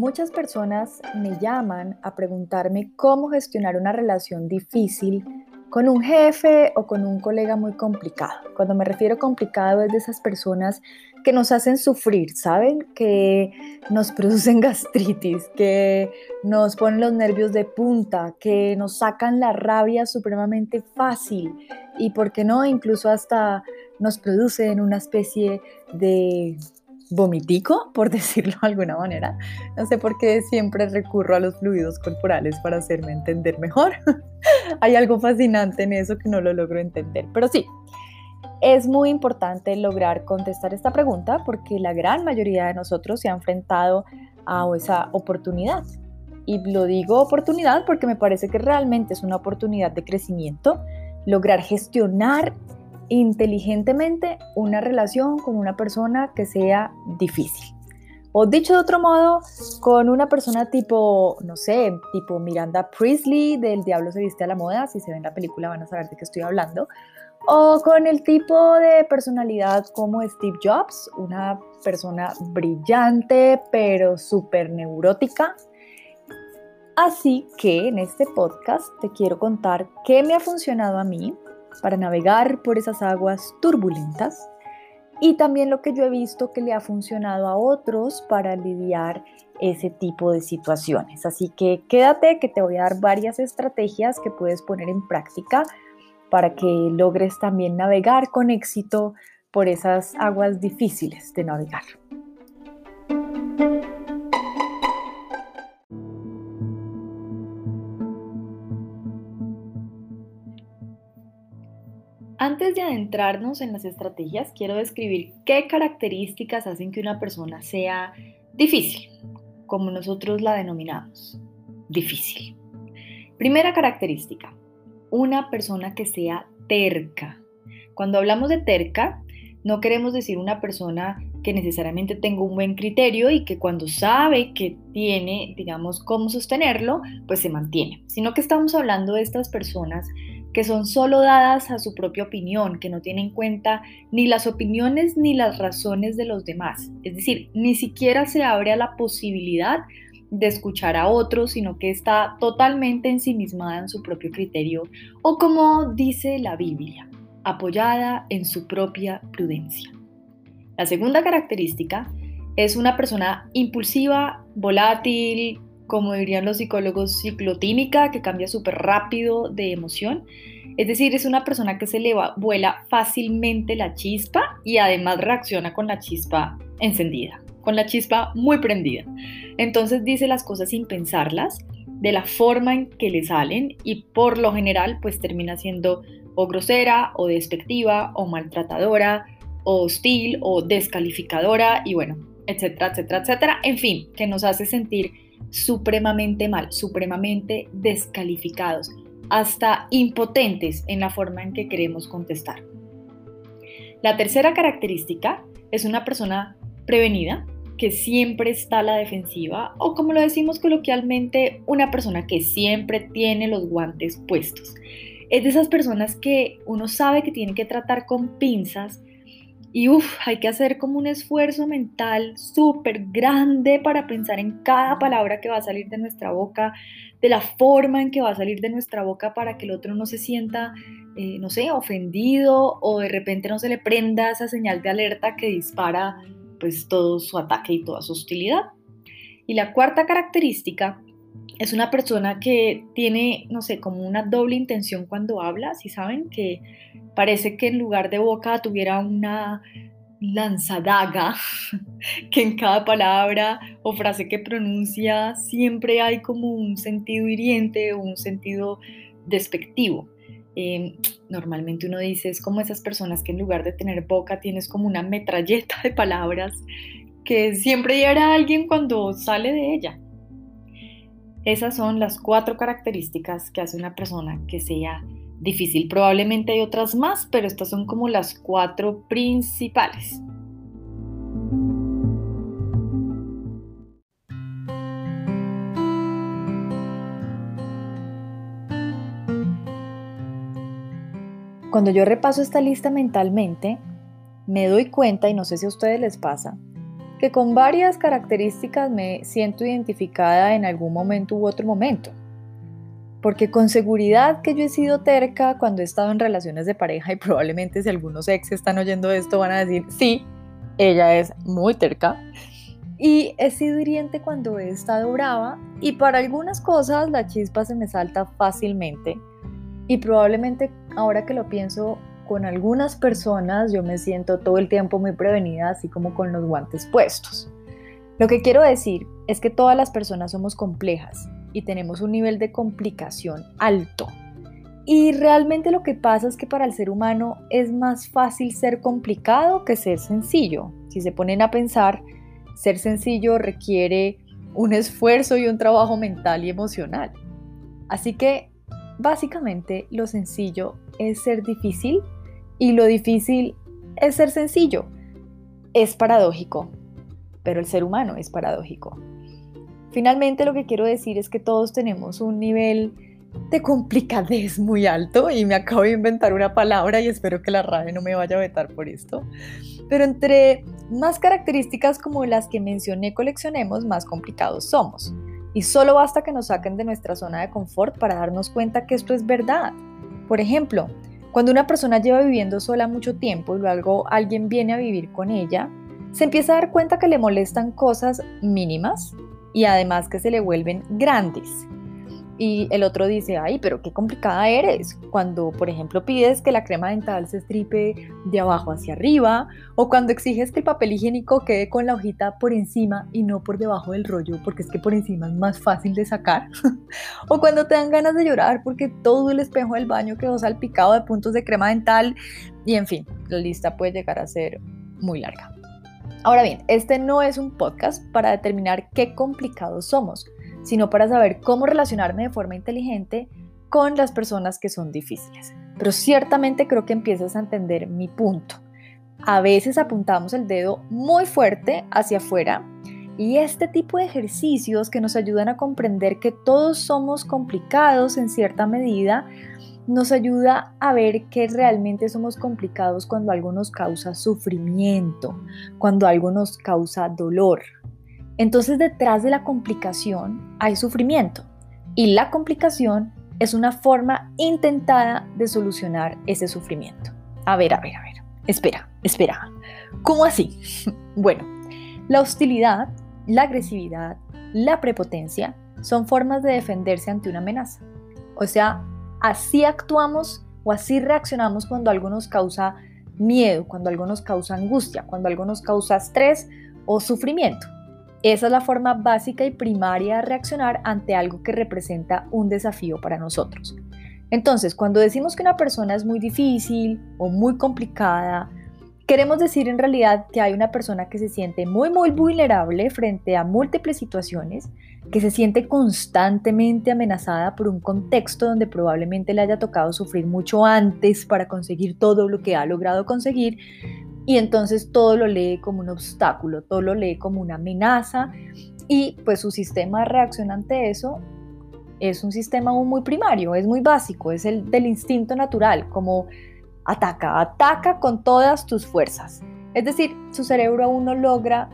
Muchas personas me llaman a preguntarme cómo gestionar una relación difícil con un jefe o con un colega muy complicado. Cuando me refiero complicado es de esas personas que nos hacen sufrir, ¿saben? Que nos producen gastritis, que nos ponen los nervios de punta, que nos sacan la rabia supremamente fácil y, ¿por qué no? Incluso hasta nos producen una especie de vomitico, por decirlo de alguna manera. No sé por qué siempre recurro a los fluidos corporales para hacerme entender mejor. Hay algo fascinante en eso que no lo logro entender. Pero sí, es muy importante lograr contestar esta pregunta porque la gran mayoría de nosotros se ha enfrentado a esa oportunidad. Y lo digo oportunidad porque me parece que realmente es una oportunidad de crecimiento, lograr gestionar inteligentemente una relación con una persona que sea difícil. O dicho de otro modo, con una persona tipo, no sé, tipo Miranda Priestley del Diablo se viste a la moda, si se ven la película van a saber de qué estoy hablando. O con el tipo de personalidad como Steve Jobs, una persona brillante pero súper neurótica. Así que en este podcast te quiero contar qué me ha funcionado a mí para navegar por esas aguas turbulentas y también lo que yo he visto que le ha funcionado a otros para lidiar ese tipo de situaciones. Así que quédate que te voy a dar varias estrategias que puedes poner en práctica para que logres también navegar con éxito por esas aguas difíciles de navegar. Antes de adentrarnos en las estrategias, quiero describir qué características hacen que una persona sea difícil, como nosotros la denominamos, difícil. Primera característica, una persona que sea terca. Cuando hablamos de terca, no queremos decir una persona que necesariamente tenga un buen criterio y que cuando sabe que tiene, digamos, cómo sostenerlo, pues se mantiene, sino que estamos hablando de estas personas que son solo dadas a su propia opinión, que no tienen en cuenta ni las opiniones ni las razones de los demás. Es decir, ni siquiera se abre a la posibilidad de escuchar a otros, sino que está totalmente ensimismada en su propio criterio o como dice la Biblia, apoyada en su propia prudencia. La segunda característica es una persona impulsiva, volátil, como dirían los psicólogos, ciclotímica, que cambia súper rápido de emoción. Es decir, es una persona que se le vuela fácilmente la chispa y además reacciona con la chispa encendida, con la chispa muy prendida. Entonces dice las cosas sin pensarlas, de la forma en que le salen y por lo general pues termina siendo o grosera o despectiva o maltratadora o hostil o descalificadora y bueno, etcétera, etcétera, etcétera. En fin, que nos hace sentir supremamente mal, supremamente descalificados, hasta impotentes en la forma en que queremos contestar. La tercera característica es una persona prevenida, que siempre está a la defensiva, o como lo decimos coloquialmente, una persona que siempre tiene los guantes puestos. Es de esas personas que uno sabe que tiene que tratar con pinzas y uff, hay que hacer como un esfuerzo mental súper grande para pensar en cada palabra que va a salir de nuestra boca, de la forma en que va a salir de nuestra boca para que el otro no se sienta, eh, no sé, ofendido o de repente no se le prenda esa señal de alerta que dispara pues todo su ataque y toda su hostilidad. Y la cuarta característica es una persona que tiene, no sé, como una doble intención cuando habla, si saben que Parece que en lugar de boca tuviera una lanzadaga, que en cada palabra o frase que pronuncia siempre hay como un sentido hiriente o un sentido despectivo. Em, normalmente uno dice, es como esas personas que en lugar de tener boca tienes como una metralleta de palabras que siempre hiera a alguien cuando sale de ella. Esas son las cuatro características que hace una persona que sea difícil. Probablemente hay otras más, pero estas son como las cuatro principales. Cuando yo repaso esta lista mentalmente, me doy cuenta, y no sé si a ustedes les pasa, que con varias características me siento identificada en algún momento u otro momento. Porque con seguridad que yo he sido terca cuando he estado en relaciones de pareja y probablemente si algunos ex están oyendo esto van a decir, sí, ella es muy terca. Y he sido hiriente cuando he estado brava y para algunas cosas la chispa se me salta fácilmente. Y probablemente ahora que lo pienso, con algunas personas yo me siento todo el tiempo muy prevenida, así como con los guantes puestos. Lo que quiero decir es que todas las personas somos complejas y tenemos un nivel de complicación alto. Y realmente lo que pasa es que para el ser humano es más fácil ser complicado que ser sencillo. Si se ponen a pensar, ser sencillo requiere un esfuerzo y un trabajo mental y emocional. Así que básicamente lo sencillo es ser difícil y lo difícil es ser sencillo. Es paradójico, pero el ser humano es paradójico. Finalmente lo que quiero decir es que todos tenemos un nivel de complicadez muy alto y me acabo de inventar una palabra y espero que la RAE no me vaya a vetar por esto. Pero entre más características como las que mencioné coleccionemos, más complicados somos. Y solo basta que nos saquen de nuestra zona de confort para darnos cuenta que esto es verdad. Por ejemplo, cuando una persona lleva viviendo sola mucho tiempo y luego alguien viene a vivir con ella, se empieza a dar cuenta que le molestan cosas mínimas y además que se le vuelven grandes. Y el otro dice, ay, pero qué complicada eres. Cuando, por ejemplo, pides que la crema dental se estripe de abajo hacia arriba, o cuando exiges que el papel higiénico quede con la hojita por encima y no por debajo del rollo, porque es que por encima es más fácil de sacar. o cuando te dan ganas de llorar porque todo el espejo del baño quedó salpicado de puntos de crema dental. Y en fin, la lista puede llegar a ser muy larga. Ahora bien, este no es un podcast para determinar qué complicados somos, sino para saber cómo relacionarme de forma inteligente con las personas que son difíciles. Pero ciertamente creo que empiezas a entender mi punto. A veces apuntamos el dedo muy fuerte hacia afuera y este tipo de ejercicios que nos ayudan a comprender que todos somos complicados en cierta medida nos ayuda a ver que realmente somos complicados cuando algo nos causa sufrimiento, cuando algo nos causa dolor. Entonces detrás de la complicación hay sufrimiento y la complicación es una forma intentada de solucionar ese sufrimiento. A ver, a ver, a ver. Espera, espera. ¿Cómo así? Bueno, la hostilidad, la agresividad, la prepotencia son formas de defenderse ante una amenaza. O sea, Así actuamos o así reaccionamos cuando algo nos causa miedo, cuando algo nos causa angustia, cuando algo nos causa estrés o sufrimiento. Esa es la forma básica y primaria de reaccionar ante algo que representa un desafío para nosotros. Entonces, cuando decimos que una persona es muy difícil o muy complicada, queremos decir en realidad que hay una persona que se siente muy, muy vulnerable frente a múltiples situaciones que se siente constantemente amenazada por un contexto donde probablemente le haya tocado sufrir mucho antes para conseguir todo lo que ha logrado conseguir y entonces todo lo lee como un obstáculo, todo lo lee como una amenaza y pues su sistema de reacción ante eso es un sistema muy primario, es muy básico, es el del instinto natural, como ataca, ataca con todas tus fuerzas. Es decir, su cerebro aún no logra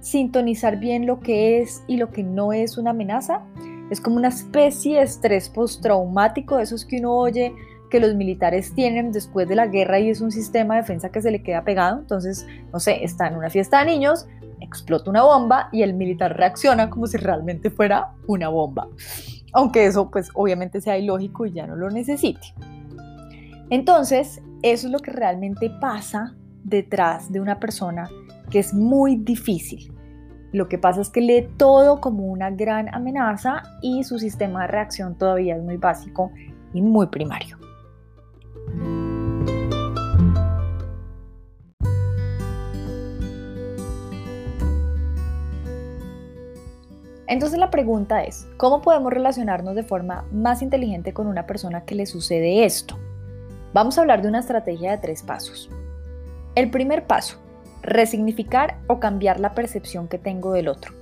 sintonizar bien lo que es y lo que no es una amenaza. Es como una especie de estrés postraumático, esos que uno oye que los militares tienen después de la guerra y es un sistema de defensa que se le queda pegado. Entonces, no sé, está en una fiesta de niños, explota una bomba y el militar reacciona como si realmente fuera una bomba. Aunque eso pues obviamente sea ilógico y ya no lo necesite. Entonces, eso es lo que realmente pasa detrás de una persona que es muy difícil. Lo que pasa es que lee todo como una gran amenaza y su sistema de reacción todavía es muy básico y muy primario. Entonces la pregunta es, ¿cómo podemos relacionarnos de forma más inteligente con una persona que le sucede esto? Vamos a hablar de una estrategia de tres pasos. El primer paso, resignificar o cambiar la percepción que tengo del otro.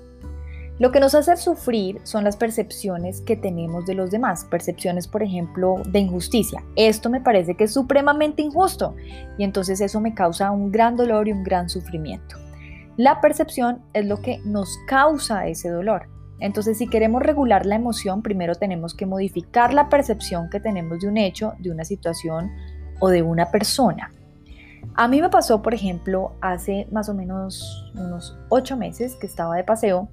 Lo que nos hace sufrir son las percepciones que tenemos de los demás, percepciones, por ejemplo, de injusticia. Esto me parece que es supremamente injusto y entonces eso me causa un gran dolor y un gran sufrimiento. La percepción es lo que nos causa ese dolor. Entonces, si queremos regular la emoción, primero tenemos que modificar la percepción que tenemos de un hecho, de una situación o de una persona. A mí me pasó, por ejemplo, hace más o menos unos ocho meses que estaba de paseo,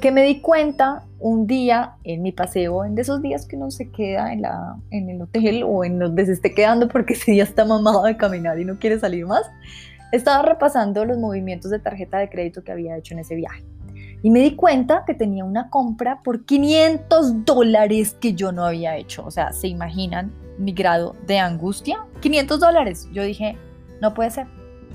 que me di cuenta un día en mi paseo, en de esos días que uno se queda en, la, en el hotel o en donde se esté quedando porque ese día está mamado de caminar y no quiere salir más, estaba repasando los movimientos de tarjeta de crédito que había hecho en ese viaje y me di cuenta que tenía una compra por 500 dólares que yo no había hecho. O sea, ¿se imaginan mi grado de angustia? 500 dólares. Yo dije, no puede ser.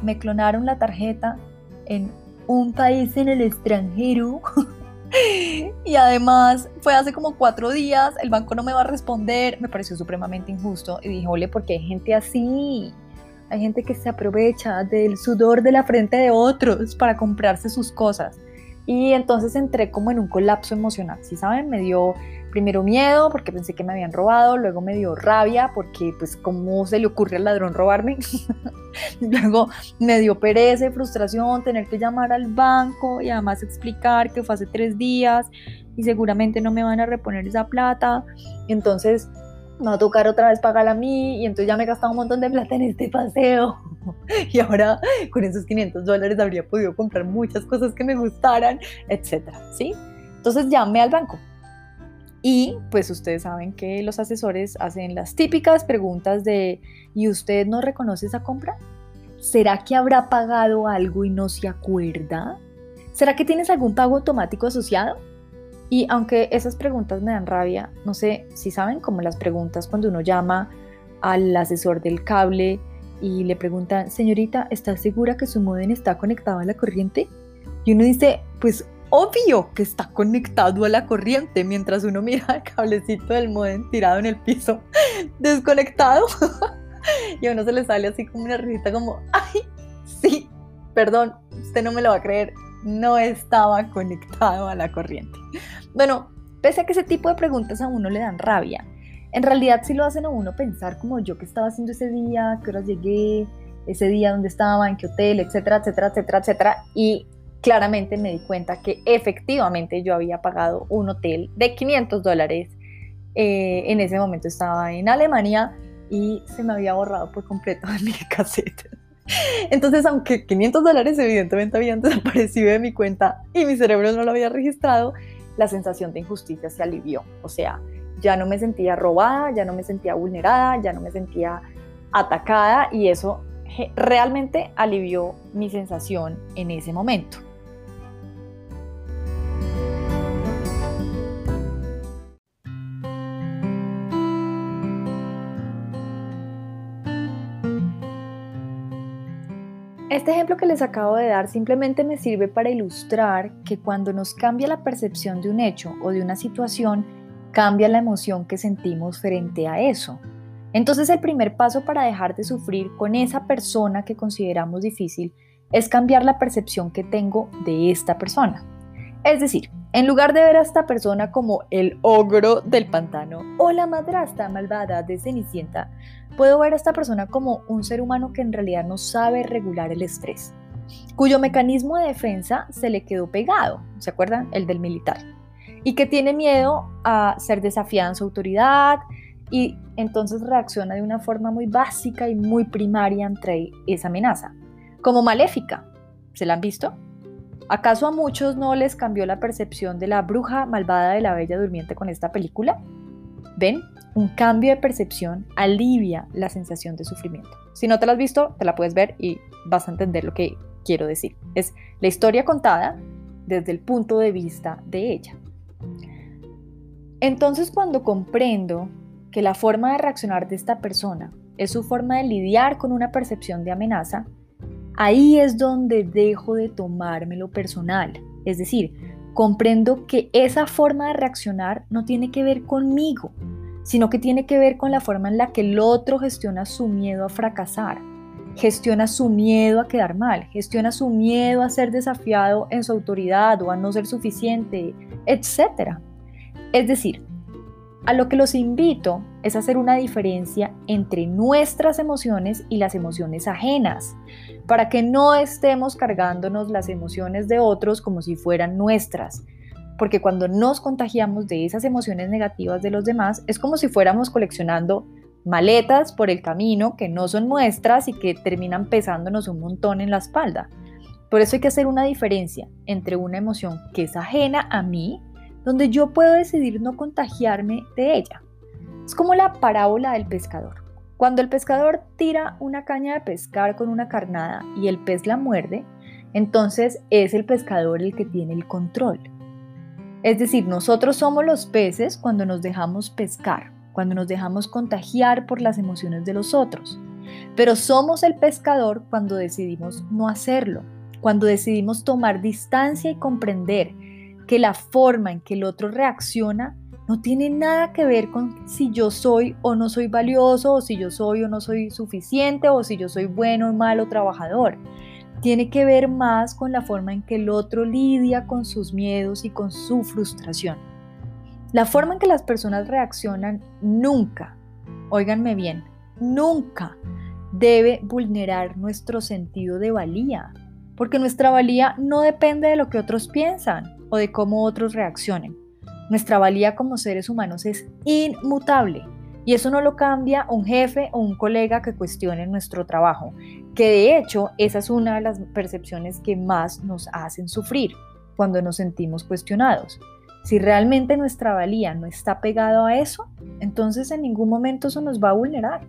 Me clonaron la tarjeta en un país en el extranjero. y además fue hace como cuatro días, el banco no me va a responder, me pareció supremamente injusto y dije, ole, porque hay gente así, hay gente que se aprovecha del sudor de la frente de otros para comprarse sus cosas. Y entonces entré como en un colapso emocional, ¿sí saben? Me dio primero miedo porque pensé que me habían robado, luego me dio rabia porque pues cómo se le ocurre al ladrón robarme, luego me dio pereza frustración tener que llamar al banco y además explicar que fue hace tres días y seguramente no me van a reponer esa plata, entonces me va a tocar otra vez pagar a mí y entonces ya me he gastado un montón de plata en este paseo. y ahora con esos 500 dólares habría podido comprar muchas cosas que me gustaran, etcétera, ¿sí? Entonces llamé al banco. Y pues ustedes saben que los asesores hacen las típicas preguntas de ¿y usted no reconoce esa compra? ¿Será que habrá pagado algo y no se acuerda? ¿Será que tienes algún pago automático asociado? Y aunque esas preguntas me dan rabia, no sé si saben como las preguntas cuando uno llama al asesor del cable y le preguntan, señorita, ¿está segura que su modem está conectado a la corriente? Y uno dice, pues obvio que está conectado a la corriente, mientras uno mira el cablecito del modem tirado en el piso, desconectado. y a uno se le sale así como una risita como, ay, sí, perdón, usted no me lo va a creer, no estaba conectado a la corriente. Bueno, pese a que ese tipo de preguntas a uno le dan rabia, en realidad sí lo hacen a uno pensar como yo que estaba haciendo ese día, qué horas llegué, ese día dónde estaba, en qué hotel, etcétera, etcétera, etcétera, etcétera. Y claramente me di cuenta que efectivamente yo había pagado un hotel de 500 dólares. Eh, en ese momento estaba en Alemania y se me había borrado por completo de mi cassette. Entonces, aunque 500 dólares evidentemente habían desaparecido de mi cuenta y mi cerebro no lo había registrado, la sensación de injusticia se alivió. O sea, ya no me sentía robada, ya no me sentía vulnerada, ya no me sentía atacada y eso realmente alivió mi sensación en ese momento. Este ejemplo que les acabo de dar simplemente me sirve para ilustrar que cuando nos cambia la percepción de un hecho o de una situación, cambia la emoción que sentimos frente a eso. Entonces el primer paso para dejar de sufrir con esa persona que consideramos difícil es cambiar la percepción que tengo de esta persona. Es decir, en lugar de ver a esta persona como el ogro del pantano o la madrastra malvada de Cenicienta, puedo ver a esta persona como un ser humano que en realidad no sabe regular el estrés, cuyo mecanismo de defensa se le quedó pegado, ¿se acuerdan? El del militar y que tiene miedo a ser desafiada en su autoridad y entonces reacciona de una forma muy básica y muy primaria ante esa amenaza, como maléfica. ¿Se la han visto? ¿Acaso a muchos no les cambió la percepción de la bruja malvada de la Bella Durmiente con esta película? ¿Ven? Un cambio de percepción alivia la sensación de sufrimiento. Si no te la has visto, te la puedes ver y vas a entender lo que quiero decir. Es la historia contada desde el punto de vista de ella. Entonces cuando comprendo que la forma de reaccionar de esta persona es su forma de lidiar con una percepción de amenaza, ahí es donde dejo de tomármelo personal. Es decir, comprendo que esa forma de reaccionar no tiene que ver conmigo, sino que tiene que ver con la forma en la que el otro gestiona su miedo a fracasar, gestiona su miedo a quedar mal, gestiona su miedo a ser desafiado en su autoridad o a no ser suficiente, etc. Es decir, a lo que los invito es hacer una diferencia entre nuestras emociones y las emociones ajenas, para que no estemos cargándonos las emociones de otros como si fueran nuestras. Porque cuando nos contagiamos de esas emociones negativas de los demás, es como si fuéramos coleccionando maletas por el camino que no son nuestras y que terminan pesándonos un montón en la espalda. Por eso hay que hacer una diferencia entre una emoción que es ajena a mí donde yo puedo decidir no contagiarme de ella. Es como la parábola del pescador. Cuando el pescador tira una caña de pescar con una carnada y el pez la muerde, entonces es el pescador el que tiene el control. Es decir, nosotros somos los peces cuando nos dejamos pescar, cuando nos dejamos contagiar por las emociones de los otros. Pero somos el pescador cuando decidimos no hacerlo, cuando decidimos tomar distancia y comprender que la forma en que el otro reacciona no tiene nada que ver con si yo soy o no soy valioso, o si yo soy o no soy suficiente, o si yo soy bueno o malo trabajador. Tiene que ver más con la forma en que el otro lidia con sus miedos y con su frustración. La forma en que las personas reaccionan nunca, óiganme bien, nunca debe vulnerar nuestro sentido de valía, porque nuestra valía no depende de lo que otros piensan o de cómo otros reaccionen. Nuestra valía como seres humanos es inmutable y eso no lo cambia un jefe o un colega que cuestione nuestro trabajo, que de hecho esa es una de las percepciones que más nos hacen sufrir cuando nos sentimos cuestionados. Si realmente nuestra valía no está pegado a eso, entonces en ningún momento eso nos va a vulnerar.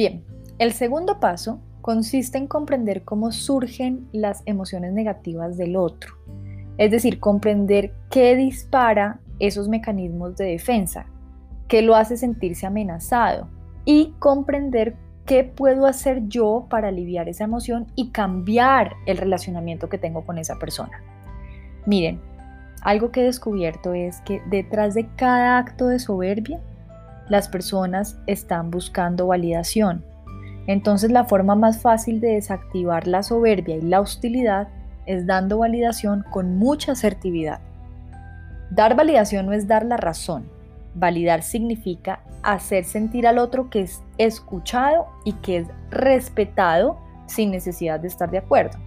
Bien, el segundo paso consiste en comprender cómo surgen las emociones negativas del otro, es decir, comprender qué dispara esos mecanismos de defensa, qué lo hace sentirse amenazado y comprender qué puedo hacer yo para aliviar esa emoción y cambiar el relacionamiento que tengo con esa persona. Miren, algo que he descubierto es que detrás de cada acto de soberbia las personas están buscando validación. Entonces la forma más fácil de desactivar la soberbia y la hostilidad es dando validación con mucha asertividad. Dar validación no es dar la razón. Validar significa hacer sentir al otro que es escuchado y que es respetado sin necesidad de estar de acuerdo.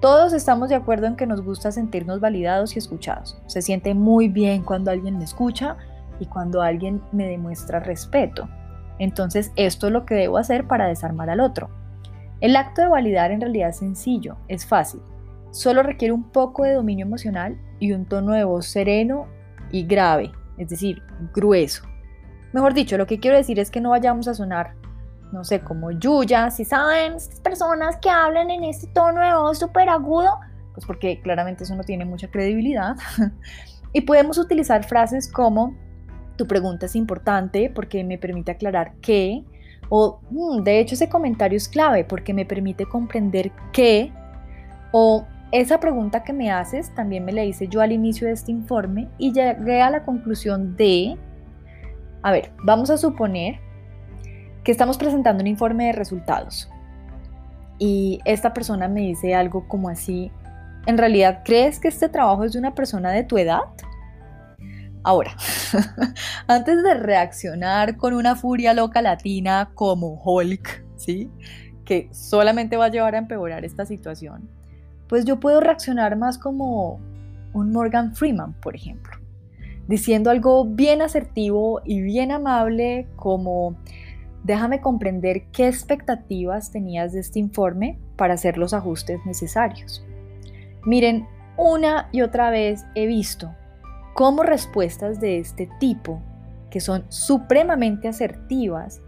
Todos estamos de acuerdo en que nos gusta sentirnos validados y escuchados. Se siente muy bien cuando alguien me escucha y cuando alguien me demuestra respeto. Entonces esto es lo que debo hacer para desarmar al otro. El acto de validar en realidad es sencillo, es fácil. Solo requiere un poco de dominio emocional y un tono de voz sereno y grave, es decir, grueso. Mejor dicho, lo que quiero decir es que no vayamos a sonar, no sé, como Yuya, si saben, estas personas que hablan en este tono de voz súper agudo, pues porque claramente eso no tiene mucha credibilidad. y podemos utilizar frases como tu pregunta es importante porque me permite aclarar qué, o mm, de hecho ese comentario es clave porque me permite comprender qué, o esa pregunta que me haces también me la hice yo al inicio de este informe y llegué a la conclusión de, a ver, vamos a suponer que estamos presentando un informe de resultados y esta persona me dice algo como así, ¿en realidad crees que este trabajo es de una persona de tu edad? Ahora, antes de reaccionar con una furia loca latina como Hulk, ¿sí? Que solamente va a llevar a empeorar esta situación, pues yo puedo reaccionar más como un Morgan Freeman, por ejemplo, diciendo algo bien asertivo y bien amable como déjame comprender qué expectativas tenías de este informe para hacer los ajustes necesarios. Miren, una y otra vez he visto cómo respuestas de este tipo, que son supremamente asertivas,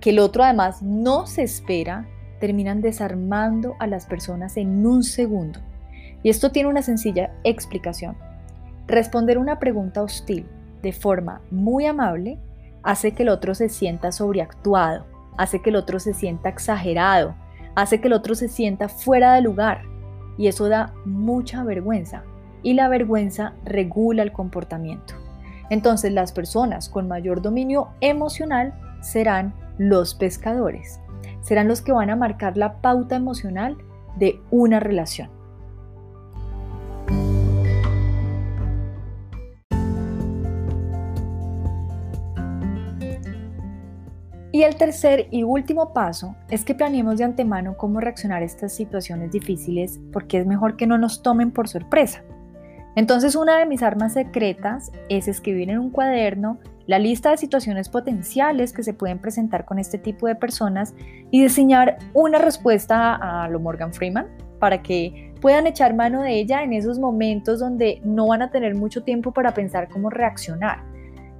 que el otro además no se espera, terminan desarmando a las personas en un segundo. Y esto tiene una sencilla explicación. Responder una pregunta hostil de forma muy amable hace que el otro se sienta sobreactuado, hace que el otro se sienta exagerado, hace que el otro se sienta fuera de lugar. Y eso da mucha vergüenza y la vergüenza regula el comportamiento. Entonces las personas con mayor dominio emocional serán los pescadores. serán los que van a marcar la pauta emocional de una relación. Y el tercer y último paso es que planeemos de antemano cómo reaccionar a estas situaciones difíciles porque es mejor que no nos tomen por sorpresa. Entonces una de mis armas secretas es escribir en un cuaderno la lista de situaciones potenciales que se pueden presentar con este tipo de personas y diseñar una respuesta a lo Morgan Freeman para que puedan echar mano de ella en esos momentos donde no van a tener mucho tiempo para pensar cómo reaccionar.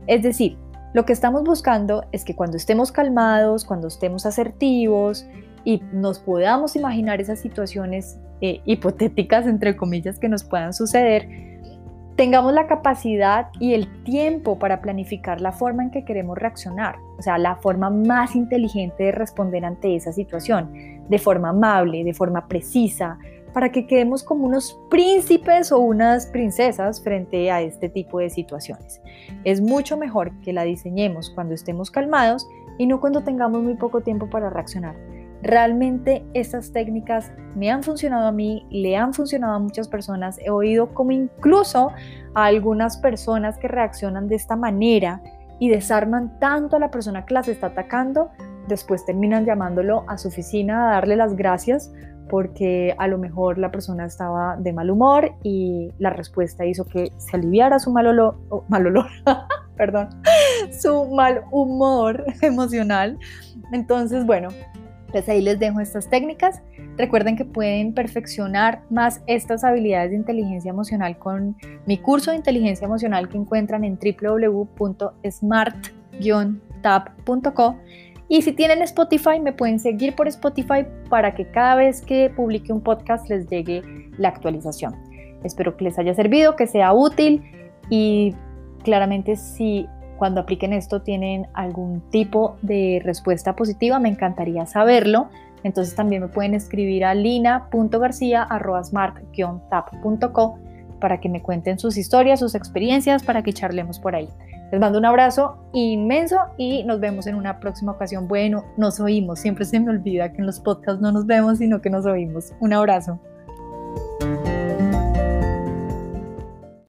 Es decir, lo que estamos buscando es que cuando estemos calmados, cuando estemos asertivos y nos podamos imaginar esas situaciones eh, hipotéticas, entre comillas, que nos puedan suceder, tengamos la capacidad y el tiempo para planificar la forma en que queremos reaccionar, o sea, la forma más inteligente de responder ante esa situación, de forma amable, de forma precisa, para que quedemos como unos príncipes o unas princesas frente a este tipo de situaciones. Es mucho mejor que la diseñemos cuando estemos calmados y no cuando tengamos muy poco tiempo para reaccionar. Realmente estas técnicas me han funcionado a mí, le han funcionado a muchas personas. He oído como incluso a algunas personas que reaccionan de esta manera y desarman tanto a la persona que las está atacando, después terminan llamándolo a su oficina a darle las gracias porque a lo mejor la persona estaba de mal humor y la respuesta hizo que se aliviara su mal olor, mal olor perdón, su mal humor emocional. Entonces, bueno, pues ahí les dejo estas técnicas. Recuerden que pueden perfeccionar más estas habilidades de inteligencia emocional con mi curso de inteligencia emocional que encuentran en www.smart-tab.co. Y si tienen Spotify, me pueden seguir por Spotify para que cada vez que publique un podcast les llegue la actualización. Espero que les haya servido, que sea útil y claramente si cuando apliquen esto tienen algún tipo de respuesta positiva, me encantaría saberlo. Entonces también me pueden escribir a lina.garcía.smart-tap.co para que me cuenten sus historias, sus experiencias, para que charlemos por ahí. Les mando un abrazo inmenso y nos vemos en una próxima ocasión. Bueno, nos oímos. Siempre se me olvida que en los podcasts no nos vemos, sino que nos oímos. Un abrazo.